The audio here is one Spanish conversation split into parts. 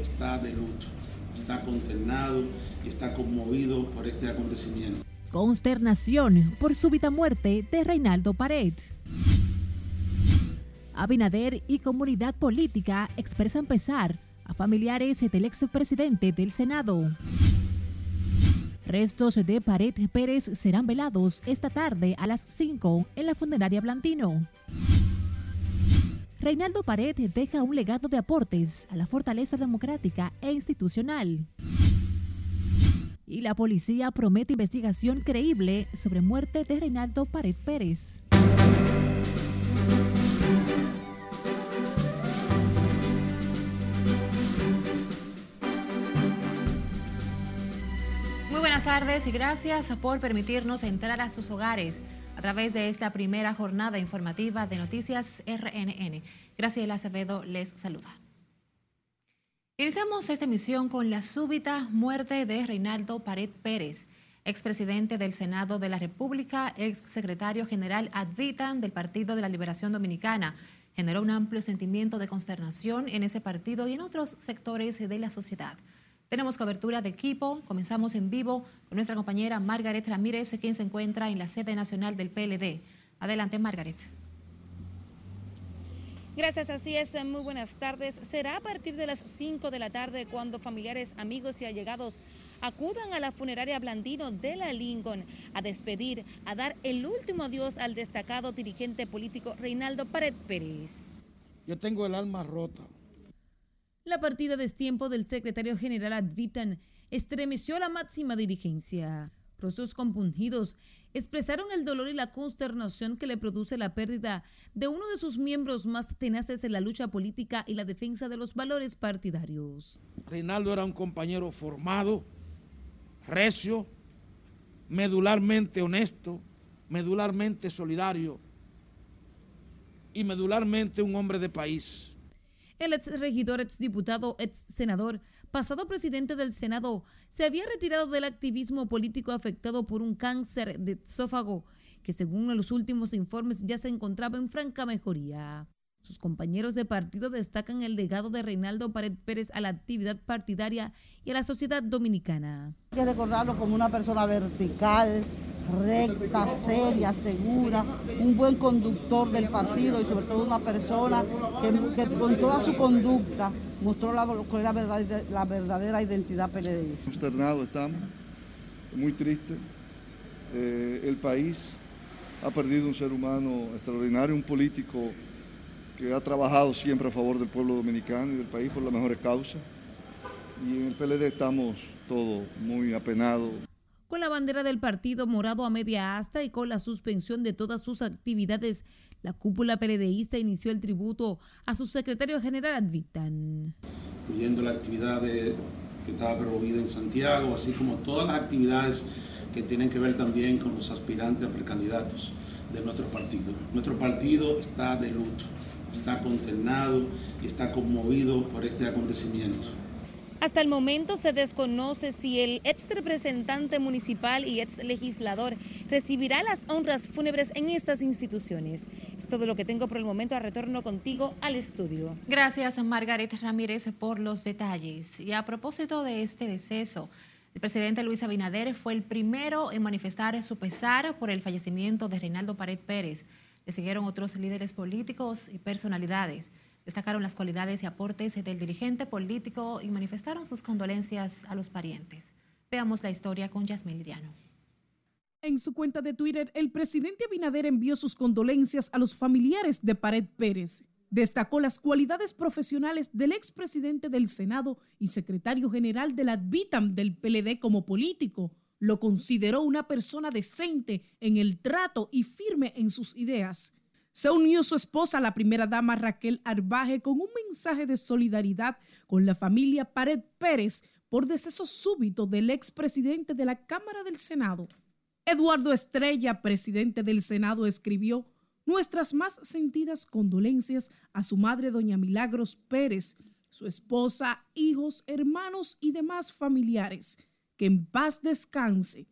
está de luto, está consternado y está conmovido por este acontecimiento. Consternación por súbita muerte de Reinaldo Pared. Abinader y comunidad política expresan pesar a familiares del expresidente del Senado. Restos de Pared Pérez serán velados esta tarde a las 5 en la funeraria Blantino. Reinaldo Pared deja un legado de aportes a la fortaleza democrática e institucional. Y la policía promete investigación creíble sobre muerte de Reinaldo Pared Pérez. Muy buenas tardes y gracias por permitirnos entrar a sus hogares a través de esta primera jornada informativa de Noticias RNN. Graciela Acevedo les saluda. Iniciamos esta emisión con la súbita muerte de Reinaldo Pared Pérez, expresidente del Senado de la República, ex secretario general ad vitam del Partido de la Liberación Dominicana. Generó un amplio sentimiento de consternación en ese partido y en otros sectores de la sociedad. Tenemos cobertura de equipo. Comenzamos en vivo con nuestra compañera Margaret Ramírez, quien se encuentra en la sede nacional del PLD. Adelante, Margaret. Gracias, así es. Muy buenas tardes. Será a partir de las 5 de la tarde cuando familiares, amigos y allegados acudan a la funeraria Blandino de la Lincoln a despedir, a dar el último adiós al destacado dirigente político Reinaldo Pared Pérez. Yo tengo el alma rota. La partida de tiempo del secretario general Advitan estremeció a la máxima dirigencia. Rostros compungidos expresaron el dolor y la consternación que le produce la pérdida de uno de sus miembros más tenaces en la lucha política y la defensa de los valores partidarios. Reinaldo era un compañero formado, recio, medularmente honesto, medularmente solidario y medularmente un hombre de país. El ex regidor, ex diputado, ex senador, pasado presidente del Senado, se había retirado del activismo político afectado por un cáncer de esófago que según los últimos informes ya se encontraba en franca mejoría. Sus compañeros de partido destacan el legado de Reinaldo Pared Pérez a la actividad partidaria y a la sociedad dominicana. Hay que recordarlo como una persona vertical, recta, seria, segura, un buen conductor del partido y sobre todo una persona que, con toda su conducta mostró la, la, verdad, la verdadera identidad PLD. Consternados estamos, muy triste. Eh, el país ha perdido un ser humano extraordinario, un político que ha trabajado siempre a favor del pueblo dominicano y del país por las mejores causas. Y en el PLD estamos todos muy apenados con la bandera del partido morado a media asta y con la suspensión de todas sus actividades. La cúpula PLDista inició el tributo a su secretario general Advitan. Incluyendo la actividad que estaba promovida en Santiago, así como todas las actividades que tienen que ver también con los aspirantes a precandidatos de nuestro partido. Nuestro partido está de luto, está consternado y está conmovido por este acontecimiento. Hasta el momento se desconoce si el ex representante municipal y ex legislador recibirá las honras fúnebres en estas instituciones. Es todo lo que tengo por el momento. A retorno contigo al estudio. Gracias, Margaret Ramírez, por los detalles. Y a propósito de este deceso, el presidente Luis Abinader fue el primero en manifestar su pesar por el fallecimiento de Reinaldo Pared Pérez. Siguieron otros líderes políticos y personalidades. Destacaron las cualidades y aportes del dirigente político y manifestaron sus condolencias a los parientes. Veamos la historia con Yasmín Liriano. En su cuenta de Twitter, el presidente Abinader envió sus condolencias a los familiares de Pared Pérez. Destacó las cualidades profesionales del expresidente del Senado y secretario general de la Advitam del PLD como político. Lo consideró una persona decente en el trato y firme en sus ideas se unió su esposa, la primera dama Raquel Arbaje, con un mensaje de solidaridad con la familia Pared Pérez por deceso súbito del expresidente de la Cámara del Senado. Eduardo Estrella, presidente del Senado, escribió nuestras más sentidas condolencias a su madre, doña Milagros Pérez, su esposa, hijos, hermanos y demás familiares. Que en paz descanse.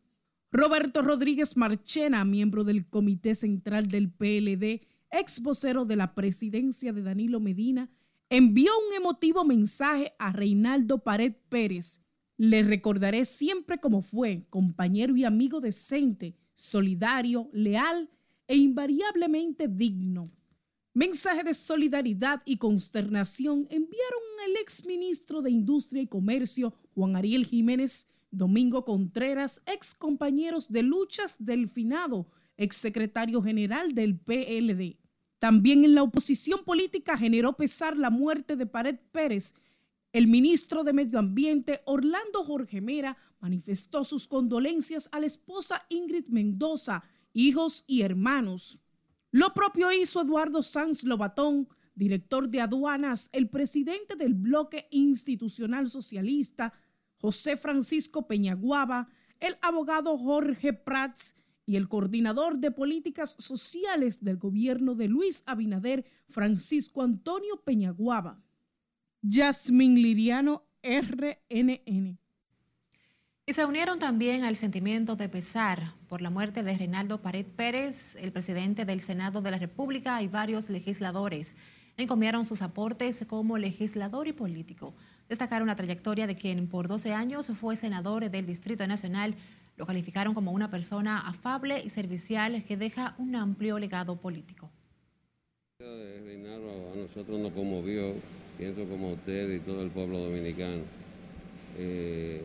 Roberto Rodríguez Marchena, miembro del Comité Central del PLD, ex vocero de la presidencia de Danilo Medina, envió un emotivo mensaje a Reinaldo Pared Pérez. Le recordaré siempre como fue, compañero y amigo decente, solidario, leal e invariablemente digno. Mensaje de solidaridad y consternación enviaron el exministro de Industria y Comercio, Juan Ariel Jiménez, Domingo Contreras, ex compañeros de luchas del finado, ex secretario general del PLD. También en la oposición política generó pesar la muerte de Pared Pérez. El ministro de Medio Ambiente, Orlando Jorge Mera, manifestó sus condolencias a la esposa Ingrid Mendoza, hijos y hermanos. Lo propio hizo Eduardo Sanz Lobatón, director de aduanas, el presidente del bloque institucional socialista, José Francisco Peñaguaba, el abogado Jorge Prats y el coordinador de políticas sociales del gobierno de Luis Abinader, Francisco Antonio Peñaguaba. Yasmin Liriano, RNN. Y se unieron también al sentimiento de pesar por la muerte de Reinaldo Pared Pérez, el presidente del Senado de la República y varios legisladores. Encomiaron sus aportes como legislador y político. Destacaron la trayectoria de quien por 12 años fue senador del Distrito Nacional. Lo calificaron como una persona afable y servicial que deja un amplio legado político. A nosotros nos conmovió, pienso como usted y todo el pueblo dominicano. Eh,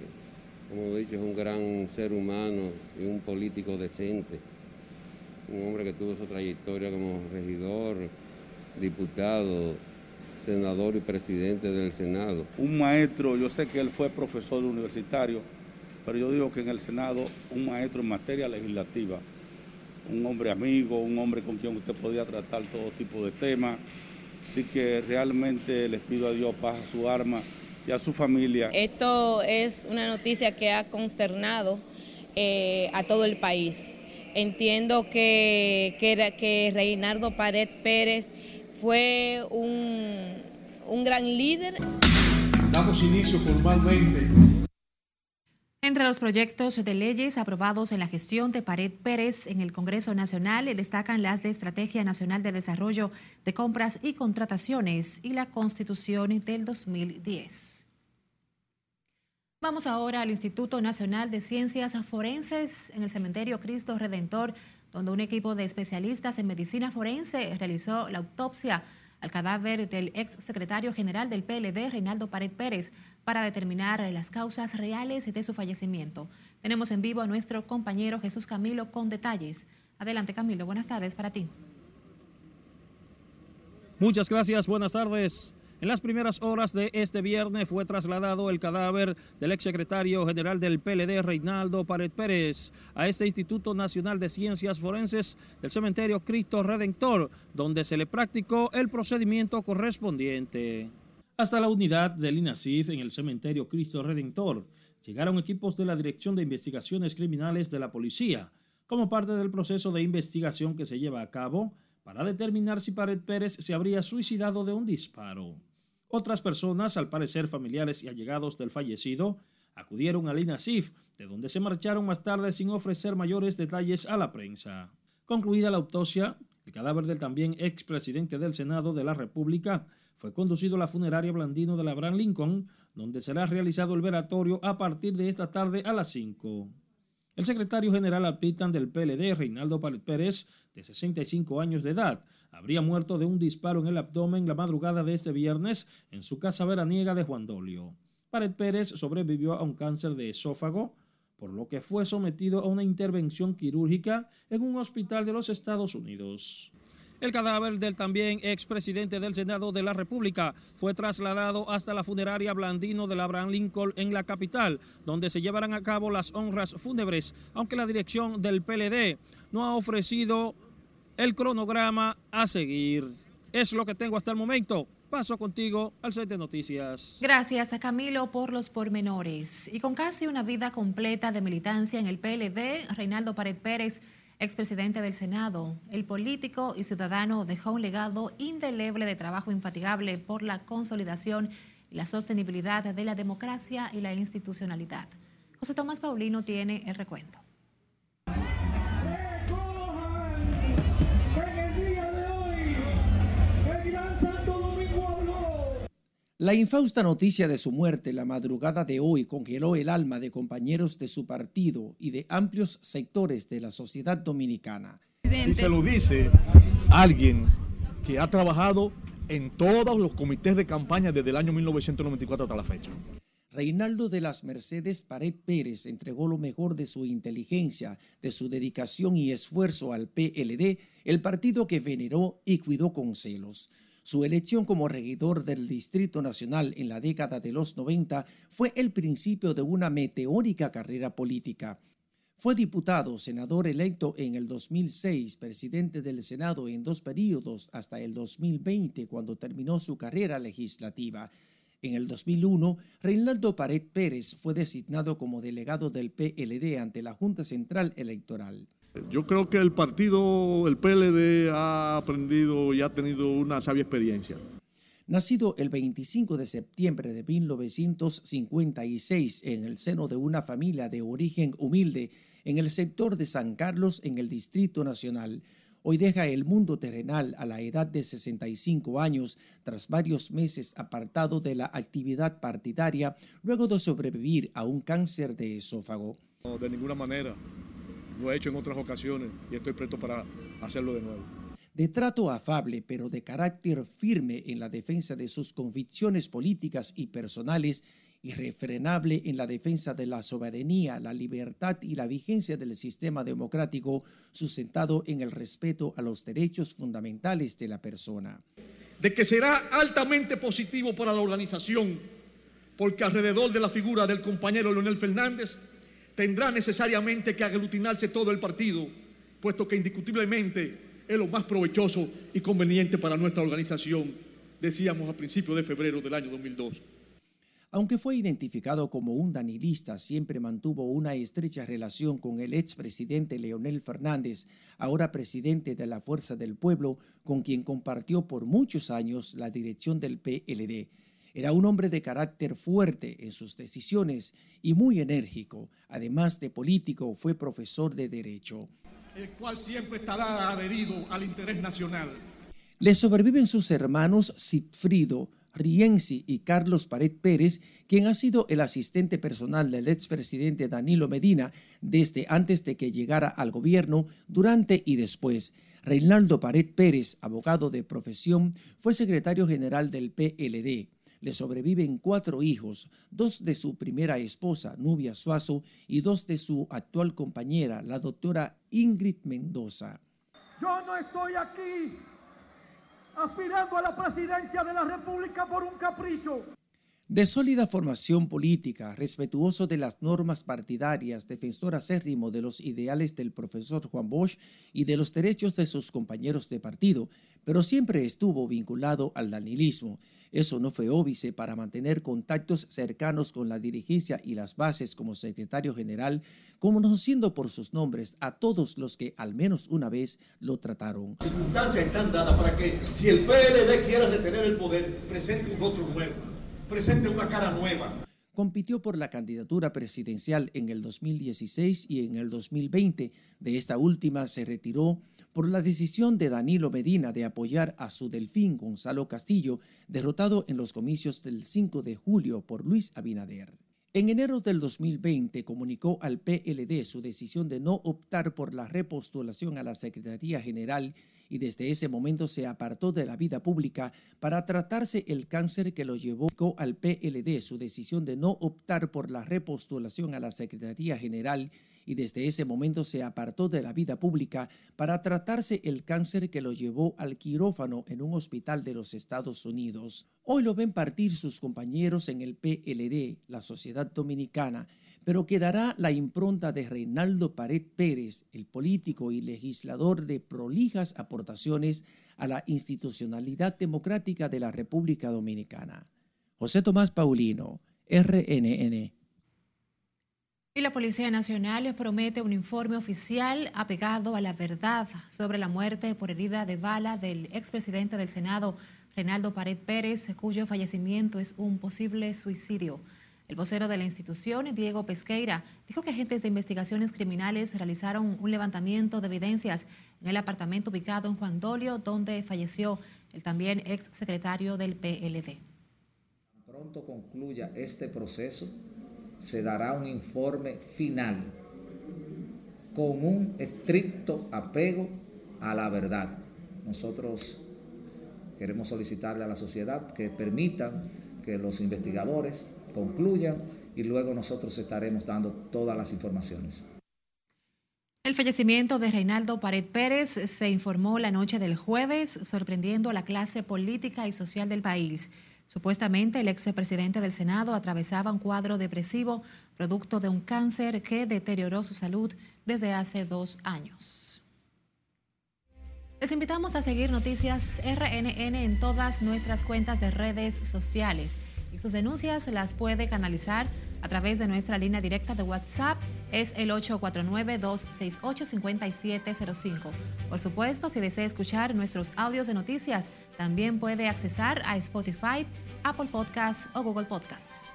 como he dicho, es un gran ser humano y un político decente. Un hombre que tuvo su trayectoria como regidor, diputado, senador y presidente del Senado. Un maestro, yo sé que él fue profesor universitario, pero yo digo que en el Senado un maestro en materia legislativa, un hombre amigo, un hombre con quien usted podía tratar todo tipo de temas. Así que realmente les pido a Dios paz a su arma y a su familia. Esto es una noticia que ha consternado eh, a todo el país. Entiendo que, que, que Reinaldo Pared Pérez fue un, un gran líder. Damos inicio formalmente entre los proyectos de leyes aprobados en la gestión de Pared Pérez en el Congreso Nacional destacan las de Estrategia Nacional de Desarrollo de Compras y Contrataciones y la Constitución del 2010. Vamos ahora al Instituto Nacional de Ciencias Forenses en el Cementerio Cristo Redentor, donde un equipo de especialistas en medicina forense realizó la autopsia al cadáver del ex secretario general del PLD, Reinaldo Pared Pérez, para determinar las causas reales de su fallecimiento. Tenemos en vivo a nuestro compañero Jesús Camilo con detalles. Adelante Camilo, buenas tardes para ti. Muchas gracias, buenas tardes. En las primeras horas de este viernes fue trasladado el cadáver del exsecretario general del PLD, Reinaldo Pared Pérez, a este Instituto Nacional de Ciencias Forenses del Cementerio Cristo Redentor, donde se le practicó el procedimiento correspondiente. Hasta la unidad del INASIF en el Cementerio Cristo Redentor llegaron equipos de la Dirección de Investigaciones Criminales de la Policía, como parte del proceso de investigación que se lleva a cabo para determinar si Pared Pérez se habría suicidado de un disparo. Otras personas, al parecer familiares y allegados del fallecido, acudieron al INASIF, de donde se marcharon más tarde sin ofrecer mayores detalles a la prensa. Concluida la autopsia, el cadáver del también expresidente del Senado de la República fue conducido a la funeraria Blandino de la Abraham Lincoln, donde será realizado el veratorio a partir de esta tarde a las 5. El secretario general alpitan del PLD, Reinaldo Pérez, de 65 años de edad, habría muerto de un disparo en el abdomen la madrugada de este viernes en su casa veraniega de Juan Dolio. Pared Pérez sobrevivió a un cáncer de esófago, por lo que fue sometido a una intervención quirúrgica en un hospital de los Estados Unidos. El cadáver del también expresidente del Senado de la República fue trasladado hasta la funeraria Blandino de Abraham Lincoln en la capital, donde se llevarán a cabo las honras fúnebres, aunque la dirección del PLD no ha ofrecido el cronograma a seguir. Es lo que tengo hasta el momento. Paso contigo al set de noticias. Gracias a Camilo por los pormenores. Y con casi una vida completa de militancia en el PLD, Reinaldo Pared Pérez expresidente del Senado, el político y ciudadano dejó un legado indeleble de trabajo infatigable por la consolidación y la sostenibilidad de la democracia y la institucionalidad. José Tomás Paulino tiene el recuento. La infausta noticia de su muerte la madrugada de hoy congeló el alma de compañeros de su partido y de amplios sectores de la sociedad dominicana. Y se lo dice alguien que ha trabajado en todos los comités de campaña desde el año 1994 hasta la fecha. Reinaldo de las Mercedes Pared Pérez entregó lo mejor de su inteligencia, de su dedicación y esfuerzo al PLD, el partido que veneró y cuidó con celos. Su elección como regidor del Distrito Nacional en la década de los 90 fue el principio de una meteórica carrera política. Fue diputado, senador electo en el 2006, presidente del Senado en dos periodos hasta el 2020, cuando terminó su carrera legislativa. En el 2001, Reinaldo Pared Pérez fue designado como delegado del PLD ante la Junta Central Electoral. Yo creo que el partido, el PLD, ha aprendido y ha tenido una sabia experiencia. Nacido el 25 de septiembre de 1956 en el seno de una familia de origen humilde en el sector de San Carlos en el Distrito Nacional, hoy deja el mundo terrenal a la edad de 65 años tras varios meses apartado de la actividad partidaria luego de sobrevivir a un cáncer de esófago. No, de ninguna manera. Lo he hecho en otras ocasiones y estoy presto para hacerlo de nuevo. De trato afable, pero de carácter firme en la defensa de sus convicciones políticas y personales, irrefrenable en la defensa de la soberanía, la libertad y la vigencia del sistema democrático sustentado en el respeto a los derechos fundamentales de la persona. De que será altamente positivo para la organización, porque alrededor de la figura del compañero Leonel Fernández tendrá necesariamente que aglutinarse todo el partido, puesto que indiscutiblemente es lo más provechoso y conveniente para nuestra organización, decíamos a principios de febrero del año 2002. Aunque fue identificado como un danilista, siempre mantuvo una estrecha relación con el expresidente Leonel Fernández, ahora presidente de la Fuerza del Pueblo, con quien compartió por muchos años la dirección del PLD. Era un hombre de carácter fuerte en sus decisiones y muy enérgico. Además de político, fue profesor de Derecho. El cual siempre estará adherido al interés nacional. Le sobreviven sus hermanos Sigfrido, Rienzi y Carlos Pared Pérez, quien ha sido el asistente personal del expresidente Danilo Medina desde antes de que llegara al gobierno, durante y después. Reinaldo Pared Pérez, abogado de profesión, fue secretario general del PLD. Le sobreviven cuatro hijos, dos de su primera esposa, Nubia Suazo, y dos de su actual compañera, la doctora Ingrid Mendoza. Yo no estoy aquí aspirando a la presidencia de la República por un capricho. De sólida formación política, respetuoso de las normas partidarias, defensor acérrimo de los ideales del profesor Juan Bosch y de los derechos de sus compañeros de partido, pero siempre estuvo vinculado al danilismo. Eso no fue óbice para mantener contactos cercanos con la dirigencia y las bases como secretario general, conociendo por sus nombres a todos los que al menos una vez lo trataron. Las circunstancias están dadas para que si el PLD quiere retener el poder, presente un otro nuevo presente una cara nueva. Compitió por la candidatura presidencial en el 2016 y en el 2020. De esta última se retiró por la decisión de Danilo Medina de apoyar a su delfín Gonzalo Castillo, derrotado en los comicios del 5 de julio por Luis Abinader. En enero del 2020 comunicó al PLD su decisión de no optar por la repostulación a la Secretaría General y desde ese momento se apartó de la vida pública para tratarse el cáncer que lo llevó al PLD, su decisión de no optar por la repostulación a la Secretaría General y desde ese momento se apartó de la vida pública para tratarse el cáncer que lo llevó al quirófano en un hospital de los Estados Unidos. Hoy lo ven partir sus compañeros en el PLD, la Sociedad Dominicana, pero quedará la impronta de Reinaldo Pared Pérez, el político y legislador de prolijas aportaciones a la institucionalidad democrática de la República Dominicana. José Tomás Paulino, RNN. Y la Policía Nacional promete un informe oficial apegado a la verdad sobre la muerte por herida de bala del expresidente del Senado, Reinaldo Pared Pérez, cuyo fallecimiento es un posible suicidio. El vocero de la institución, Diego Pesqueira, dijo que agentes de investigaciones criminales realizaron un levantamiento de evidencias en el apartamento ubicado en Juan Dolio, donde falleció el también ex secretario del PLD. pronto concluya este proceso, se dará un informe final con un estricto apego a la verdad. Nosotros queremos solicitarle a la sociedad que permitan que los investigadores concluyan y luego nosotros estaremos dando todas las informaciones. El fallecimiento de Reinaldo Pared Pérez se informó la noche del jueves, sorprendiendo a la clase política y social del país. Supuestamente el expresidente del Senado atravesaba un cuadro depresivo producto de un cáncer que deterioró su salud desde hace dos años. Les invitamos a seguir Noticias RNN en todas nuestras cuentas de redes sociales y sus denuncias las puede canalizar a través de nuestra línea directa de WhatsApp. Es el 849-268-5705. Por supuesto, si desea escuchar nuestros audios de noticias, también puede accesar a Spotify, Apple Podcasts o Google Podcasts.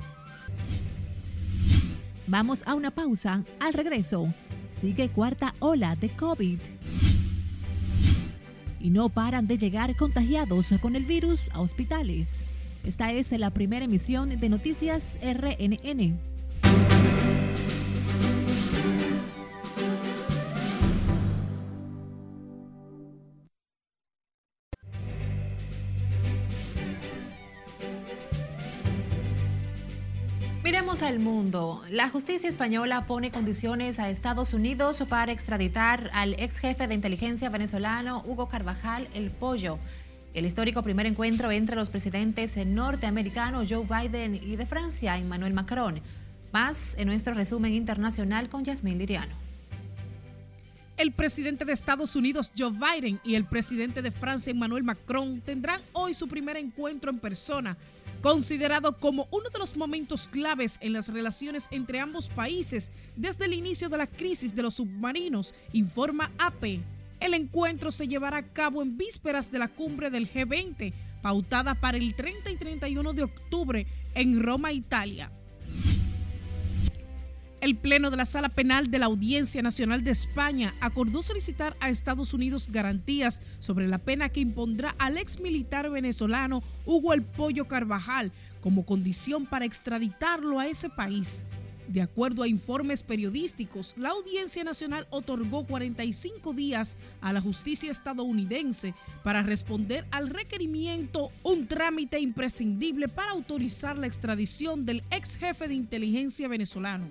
Vamos a una pausa. Al regreso, sigue cuarta ola de COVID. Y no paran de llegar contagiados con el virus a hospitales. Esta es la primera emisión de Noticias RNN. Miremos al mundo. La justicia española pone condiciones a Estados Unidos para extraditar al ex jefe de inteligencia venezolano Hugo Carvajal El Pollo. El histórico primer encuentro entre los presidentes norteamericanos Joe Biden y de Francia Emmanuel Macron. Más en nuestro resumen internacional con Yasmín Liriano. El presidente de Estados Unidos, Joe Biden, y el presidente de Francia, Emmanuel Macron, tendrán hoy su primer encuentro en persona, considerado como uno de los momentos claves en las relaciones entre ambos países desde el inicio de la crisis de los submarinos, informa AP. El encuentro se llevará a cabo en vísperas de la cumbre del G20, pautada para el 30 y 31 de octubre en Roma, Italia. El Pleno de la Sala Penal de la Audiencia Nacional de España acordó solicitar a Estados Unidos garantías sobre la pena que impondrá al ex militar venezolano Hugo El Pollo Carvajal como condición para extraditarlo a ese país. De acuerdo a informes periodísticos, la Audiencia Nacional otorgó 45 días a la justicia estadounidense para responder al requerimiento, un trámite imprescindible para autorizar la extradición del ex jefe de inteligencia venezolano.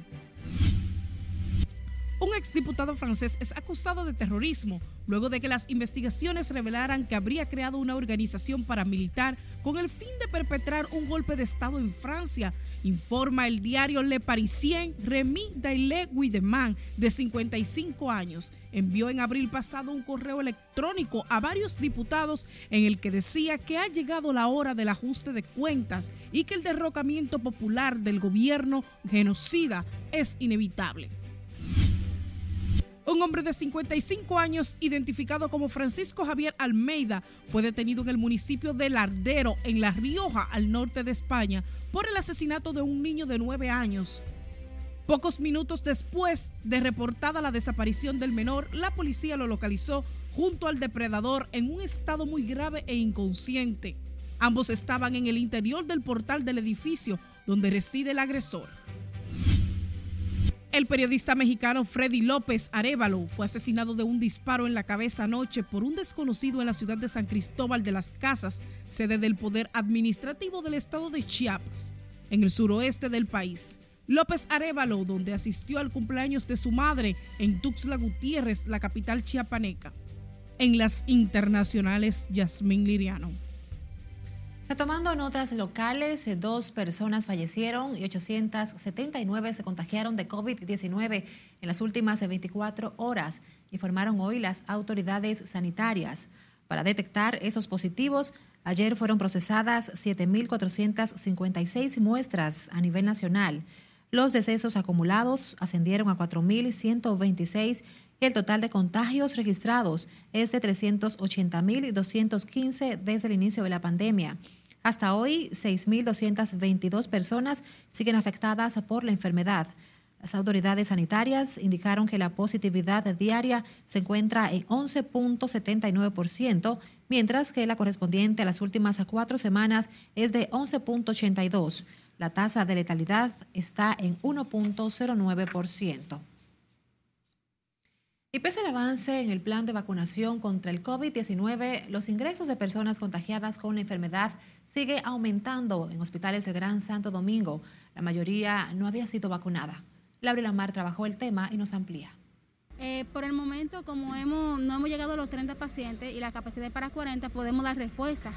Un exdiputado francés es acusado de terrorismo luego de que las investigaciones revelaran que habría creado una organización paramilitar con el fin de perpetrar un golpe de Estado en Francia, informa el diario Le Parisien. Remy Daillet Guideman, de 55 años, envió en abril pasado un correo electrónico a varios diputados en el que decía que ha llegado la hora del ajuste de cuentas y que el derrocamiento popular del gobierno genocida es inevitable. Un hombre de 55 años, identificado como Francisco Javier Almeida, fue detenido en el municipio de Lardero, en La Rioja, al norte de España, por el asesinato de un niño de 9 años. Pocos minutos después de reportada la desaparición del menor, la policía lo localizó junto al depredador en un estado muy grave e inconsciente. Ambos estaban en el interior del portal del edificio donde reside el agresor. El periodista mexicano Freddy López Arevalo fue asesinado de un disparo en la cabeza anoche por un desconocido en la ciudad de San Cristóbal de las Casas, sede del Poder Administrativo del estado de Chiapas, en el suroeste del país. López Arevalo, donde asistió al cumpleaños de su madre en Tuxtla Gutiérrez, la capital chiapaneca. En las internacionales, Yasmín Liriano. Retomando notas locales, dos personas fallecieron y 879 se contagiaron de COVID-19 en las últimas 24 horas, informaron hoy las autoridades sanitarias. Para detectar esos positivos, ayer fueron procesadas 7.456 muestras a nivel nacional. Los decesos acumulados ascendieron a 4.126 y el total de contagios registrados es de 380.215 desde el inicio de la pandemia. Hasta hoy, 6.222 personas siguen afectadas por la enfermedad. Las autoridades sanitarias indicaron que la positividad diaria se encuentra en 11.79%, mientras que la correspondiente a las últimas cuatro semanas es de 11.82%. La tasa de letalidad está en 1.09%. Y pese al avance en el plan de vacunación contra el COVID-19, los ingresos de personas contagiadas con la enfermedad sigue aumentando en hospitales del Gran Santo Domingo. La mayoría no había sido vacunada. Laura Lamar trabajó el tema y nos amplía. Eh, por el momento, como no hemos llegado a los 30 pacientes y la capacidad para 40, podemos dar respuesta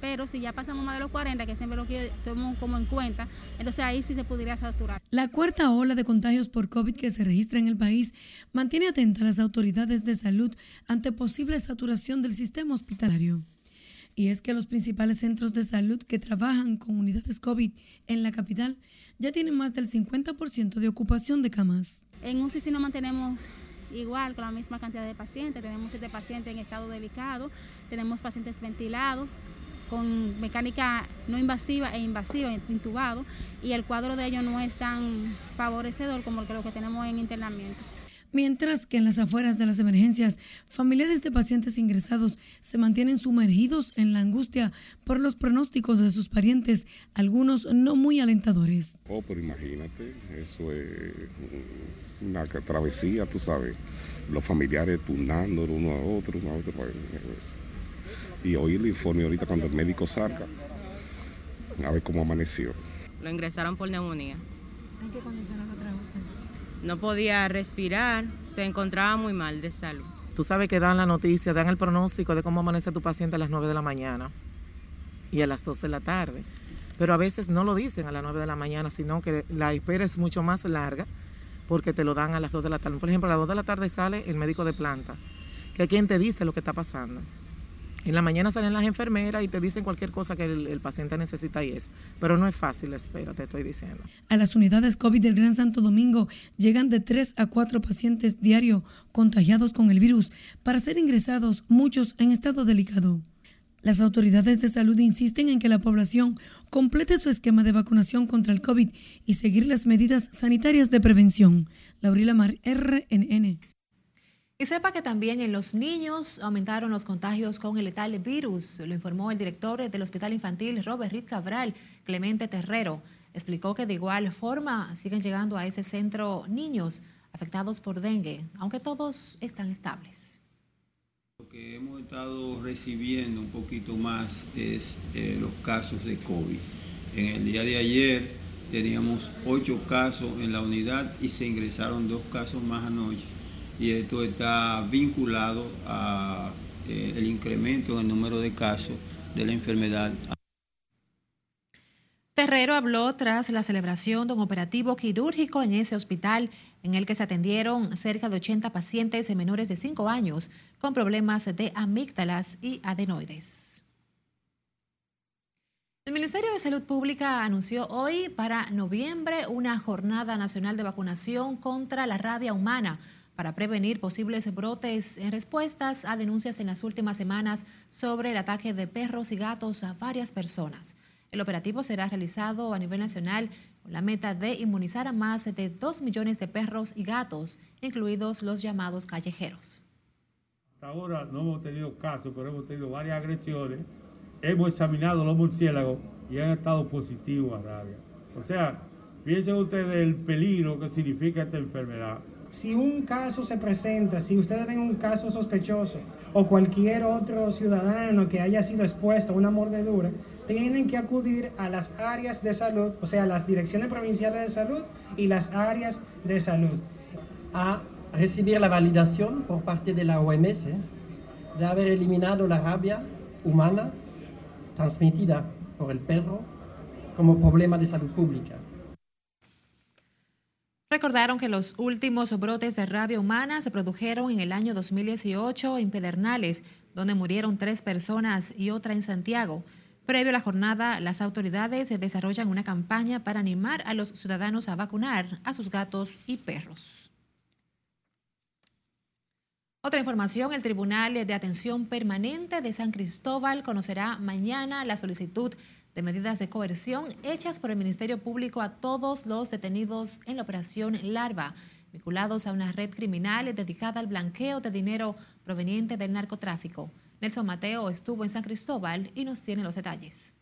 pero si ya pasamos más de los 40, que siempre lo que tomamos como en cuenta, entonces ahí sí se podría saturar. La cuarta ola de contagios por COVID que se registra en el país mantiene atenta a las autoridades de salud ante posible saturación del sistema hospitalario. Y es que los principales centros de salud que trabajan con unidades COVID en la capital ya tienen más del 50% de ocupación de camas. En un sí nos mantenemos igual con la misma cantidad de pacientes. Tenemos siete pacientes en estado delicado, tenemos pacientes ventilados, con mecánica no invasiva e invasiva, intubado, y el cuadro de ellos no es tan favorecedor como lo que tenemos en internamiento. Mientras que en las afueras de las emergencias, familiares de pacientes ingresados se mantienen sumergidos en la angustia por los pronósticos de sus parientes, algunos no muy alentadores. Oh, pero imagínate, eso es una travesía, tú sabes, los familiares turnando uno a otro, uno a otro. Y hoy el informe ahorita cuando el médico salga, a ver cómo amaneció. Lo ingresaron por neumonía. ¿En qué condiciones lo trajo usted? No podía respirar, se encontraba muy mal de salud. Tú sabes que dan la noticia, dan el pronóstico de cómo amanece tu paciente a las 9 de la mañana y a las 2 de la tarde. Pero a veces no lo dicen a las 9 de la mañana, sino que la espera es mucho más larga porque te lo dan a las 2 de la tarde. Por ejemplo, a las 2 de la tarde sale el médico de planta, que es quien te dice lo que está pasando. En la mañana salen las enfermeras y te dicen cualquier cosa que el, paciente necesita y es. Pero no es fácil, espera, te estoy diciendo. A las unidades COVID del Gran Santo Domingo llegan de 3 a 4 pacientes diario contagiados con el virus para ser ingresados, muchos en estado delicado. Las autoridades de salud insisten en que la población complete su esquema de vacunación contra el COVID y seguir las medidas sanitarias de prevención. Laurila Mar, RNN. Y sepa que también en los niños aumentaron los contagios con el letal virus, lo informó el director del Hospital Infantil Robert Ritt Cabral, Clemente Terrero. Explicó que de igual forma siguen llegando a ese centro niños afectados por dengue, aunque todos están estables. Lo que hemos estado recibiendo un poquito más es eh, los casos de COVID. En el día de ayer teníamos ocho casos en la unidad y se ingresaron dos casos más anoche y esto está vinculado al eh, incremento en el número de casos de la enfermedad. Terrero habló tras la celebración de un operativo quirúrgico en ese hospital en el que se atendieron cerca de 80 pacientes menores de 5 años con problemas de amígdalas y adenoides. El Ministerio de Salud Pública anunció hoy para noviembre una jornada nacional de vacunación contra la rabia humana para prevenir posibles brotes en respuestas a denuncias en las últimas semanas sobre el ataque de perros y gatos a varias personas. El operativo será realizado a nivel nacional con la meta de inmunizar a más de 2 millones de perros y gatos, incluidos los llamados callejeros. Hasta ahora no hemos tenido casos, pero hemos tenido varias agresiones. Hemos examinado los murciélagos y han estado positivos a rabia. O sea, piensen ustedes el peligro que significa esta enfermedad si un caso se presenta, si ustedes ven un caso sospechoso o cualquier otro ciudadano que haya sido expuesto a una mordedura, tienen que acudir a las áreas de salud, o sea, las direcciones provinciales de salud y las áreas de salud. A recibir la validación por parte de la OMS de haber eliminado la rabia humana transmitida por el perro como problema de salud pública. Recordaron que los últimos brotes de rabia humana se produjeron en el año 2018 en Pedernales, donde murieron tres personas y otra en Santiago. Previo a la jornada, las autoridades desarrollan una campaña para animar a los ciudadanos a vacunar a sus gatos y perros. Otra información, el Tribunal de Atención Permanente de San Cristóbal conocerá mañana la solicitud de medidas de coerción hechas por el Ministerio Público a todos los detenidos en la operación Larva, vinculados a una red criminal dedicada al blanqueo de dinero proveniente del narcotráfico. Nelson Mateo estuvo en San Cristóbal y nos tiene los detalles.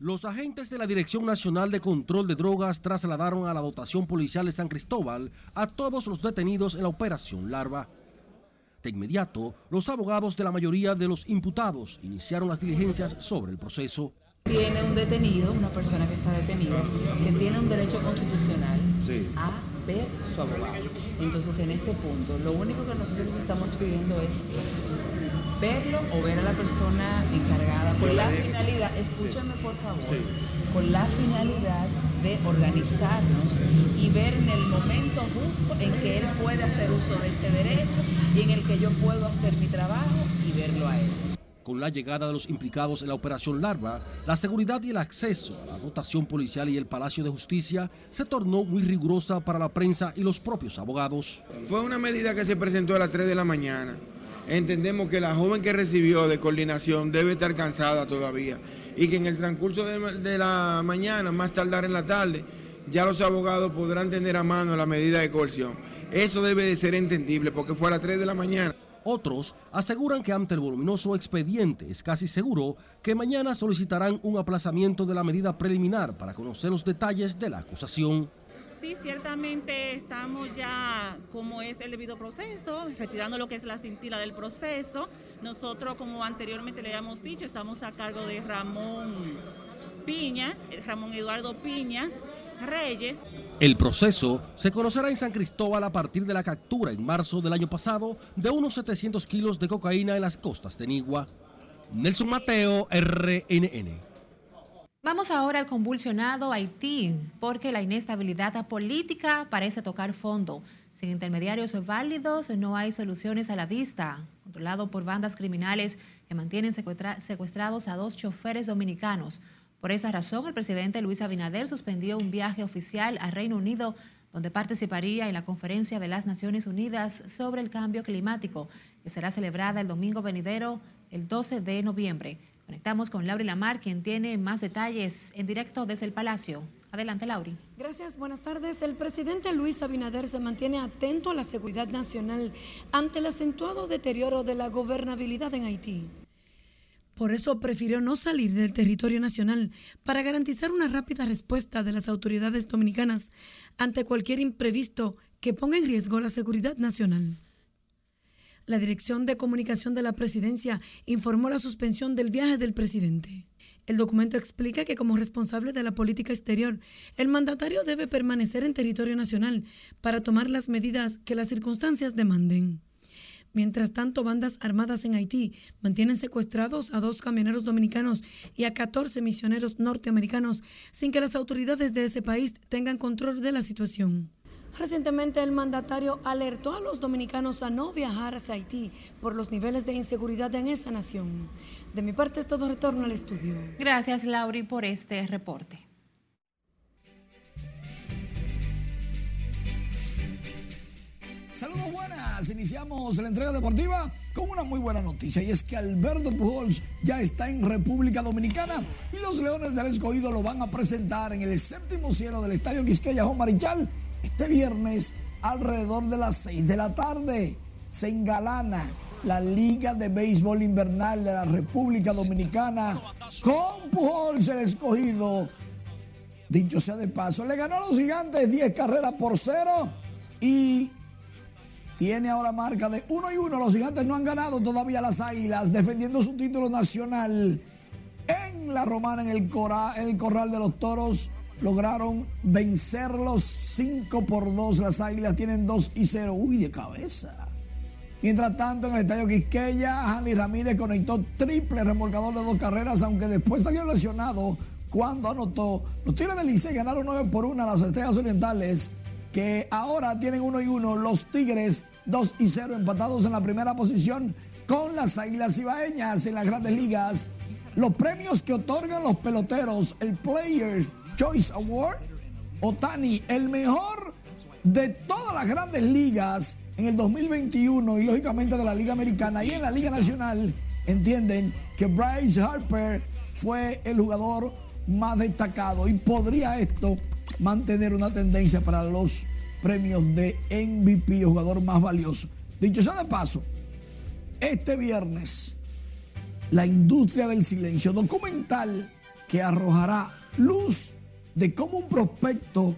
Los agentes de la Dirección Nacional de Control de Drogas trasladaron a la dotación policial de San Cristóbal a todos los detenidos en la operación Larva. De inmediato, los abogados de la mayoría de los imputados iniciaron las diligencias sobre el proceso. Tiene un detenido, una persona que está detenida, que tiene un derecho constitucional a ver su abogado. Entonces, en este punto, lo único que nosotros estamos pidiendo es verlo o ver a la persona encargada con la finalidad, escúchame por favor, con la finalidad de organizarnos y ver en el momento justo en que él puede hacer uso de ese derecho y en el que yo puedo hacer mi trabajo y verlo a él. Con la llegada de los implicados en la operación Larva, la seguridad y el acceso a la dotación policial y el Palacio de Justicia se tornó muy rigurosa para la prensa y los propios abogados. Fue una medida que se presentó a las 3 de la mañana entendemos que la joven que recibió de coordinación debe estar cansada todavía y que en el transcurso de, la mañana, más tardar en la tarde, ya los abogados podrán tener a mano la medida de coerción. Eso debe de ser entendible porque fue a las 3 de la mañana. Otros aseguran que ante el voluminoso expediente es casi seguro que mañana solicitarán un aplazamiento de la medida preliminar para conocer los detalles de la acusación. Sí, ciertamente estamos ya, como es el debido proceso, retirando lo que es la cintila del proceso. Nosotros, como anteriormente le habíamos dicho, estamos a cargo de Ramón Piñas, Ramón Eduardo Piñas Reyes. El proceso se conocerá en San Cristóbal a partir de la captura en marzo del año pasado de unos 700 kilos de cocaína en las costas de Nigua. Nelson Mateo, RNN. Vamos ahora al convulsionado Haití, porque la inestabilidad política parece tocar fondo. Sin intermediarios válidos no hay soluciones a la vista. Controlado por bandas criminales que mantienen secuestrados a dos choferes dominicanos. Por esa razón, el presidente Luis Abinader suspendió un viaje oficial a Reino Unido, donde participaría en la conferencia de las Naciones Unidas sobre el cambio climático, que será celebrada el domingo venidero, el 12 de noviembre. Conectamos con Lauri Lamar, quien tiene más detalles en directo desde el Palacio. Adelante, Lauri. Gracias, buenas tardes. El presidente Luis Abinader se mantiene atento a la seguridad nacional ante el acentuado deterioro de la gobernabilidad en Haití. Por eso prefirió no salir del territorio nacional para garantizar una rápida respuesta de las autoridades dominicanas ante cualquier imprevisto que ponga en riesgo la seguridad nacional. La Dirección de Comunicación de la Presidencia informó la suspensión del viaje del presidente. El documento explica que como responsable de la política exterior, el mandatario debe permanecer en territorio nacional para tomar las medidas que las circunstancias demanden. Mientras tanto, bandas armadas en Haití mantienen secuestrados a dos camioneros dominicanos y a 14 misioneros norteamericanos sin que las autoridades de ese país tengan control de la situación. Recientemente el mandatario alertó a los dominicanos a no viajar hacia Haití por los niveles de inseguridad en esa nación. De mi parte es todo retorno al estudio. Gracias Lauri por este reporte. Saludos buenas, iniciamos la entrega deportiva con una muy buena noticia y es que Alberto Pujols ya está en República Dominicana y los Leones del Escogido lo van a presentar en el séptimo cielo del Estadio Quisqueya Juan Marichal este viernes, alrededor de las 6 de la tarde, se engalana la Liga de Béisbol Invernal de la República Dominicana con Pujols el escogido. Dicho sea de paso, le ganó a los gigantes 10 carreras por cero y tiene ahora marca de 1 y 1. Los gigantes no han ganado todavía las águilas, defendiendo su título nacional en la romana, en el, en el corral de los toros lograron vencerlos 5 por 2. Las águilas tienen 2 y 0. Uy, de cabeza. Mientras tanto, en el estadio Quisqueya, Hanley Ramírez conectó triple remolcador de dos carreras, aunque después salió lesionado cuando anotó. Los Tigres del Licey ganaron 9 por 1 a las Estrellas Orientales, que ahora tienen 1 y 1. Los Tigres 2 y 0 empatados en la primera posición con las Águilas Ibaeñas en las grandes ligas. Los premios que otorgan los peloteros, el Players Choice Award. Otani, el mejor de todas las grandes ligas en el 2021 y lógicamente de la Liga Americana y en la Liga Nacional entienden que Bryce Harper fue el jugador más destacado y podría esto mantener una tendencia para los premios de MVP, jugador más valioso. Dicho sea de paso, este viernes, la industria del silencio, documental que arrojará luz de cómo un prospecto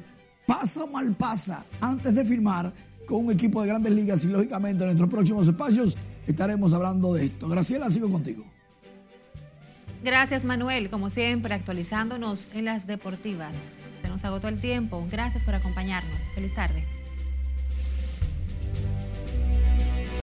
pasa o mal pasa antes de firmar con un equipo de grandes ligas y lógicamente en nuestros próximos espacios estaremos hablando de esto. Graciela, sigo contigo. Gracias Manuel, como siempre actualizándonos en las deportivas. Se nos agotó el tiempo. Gracias por acompañarnos. Feliz tarde.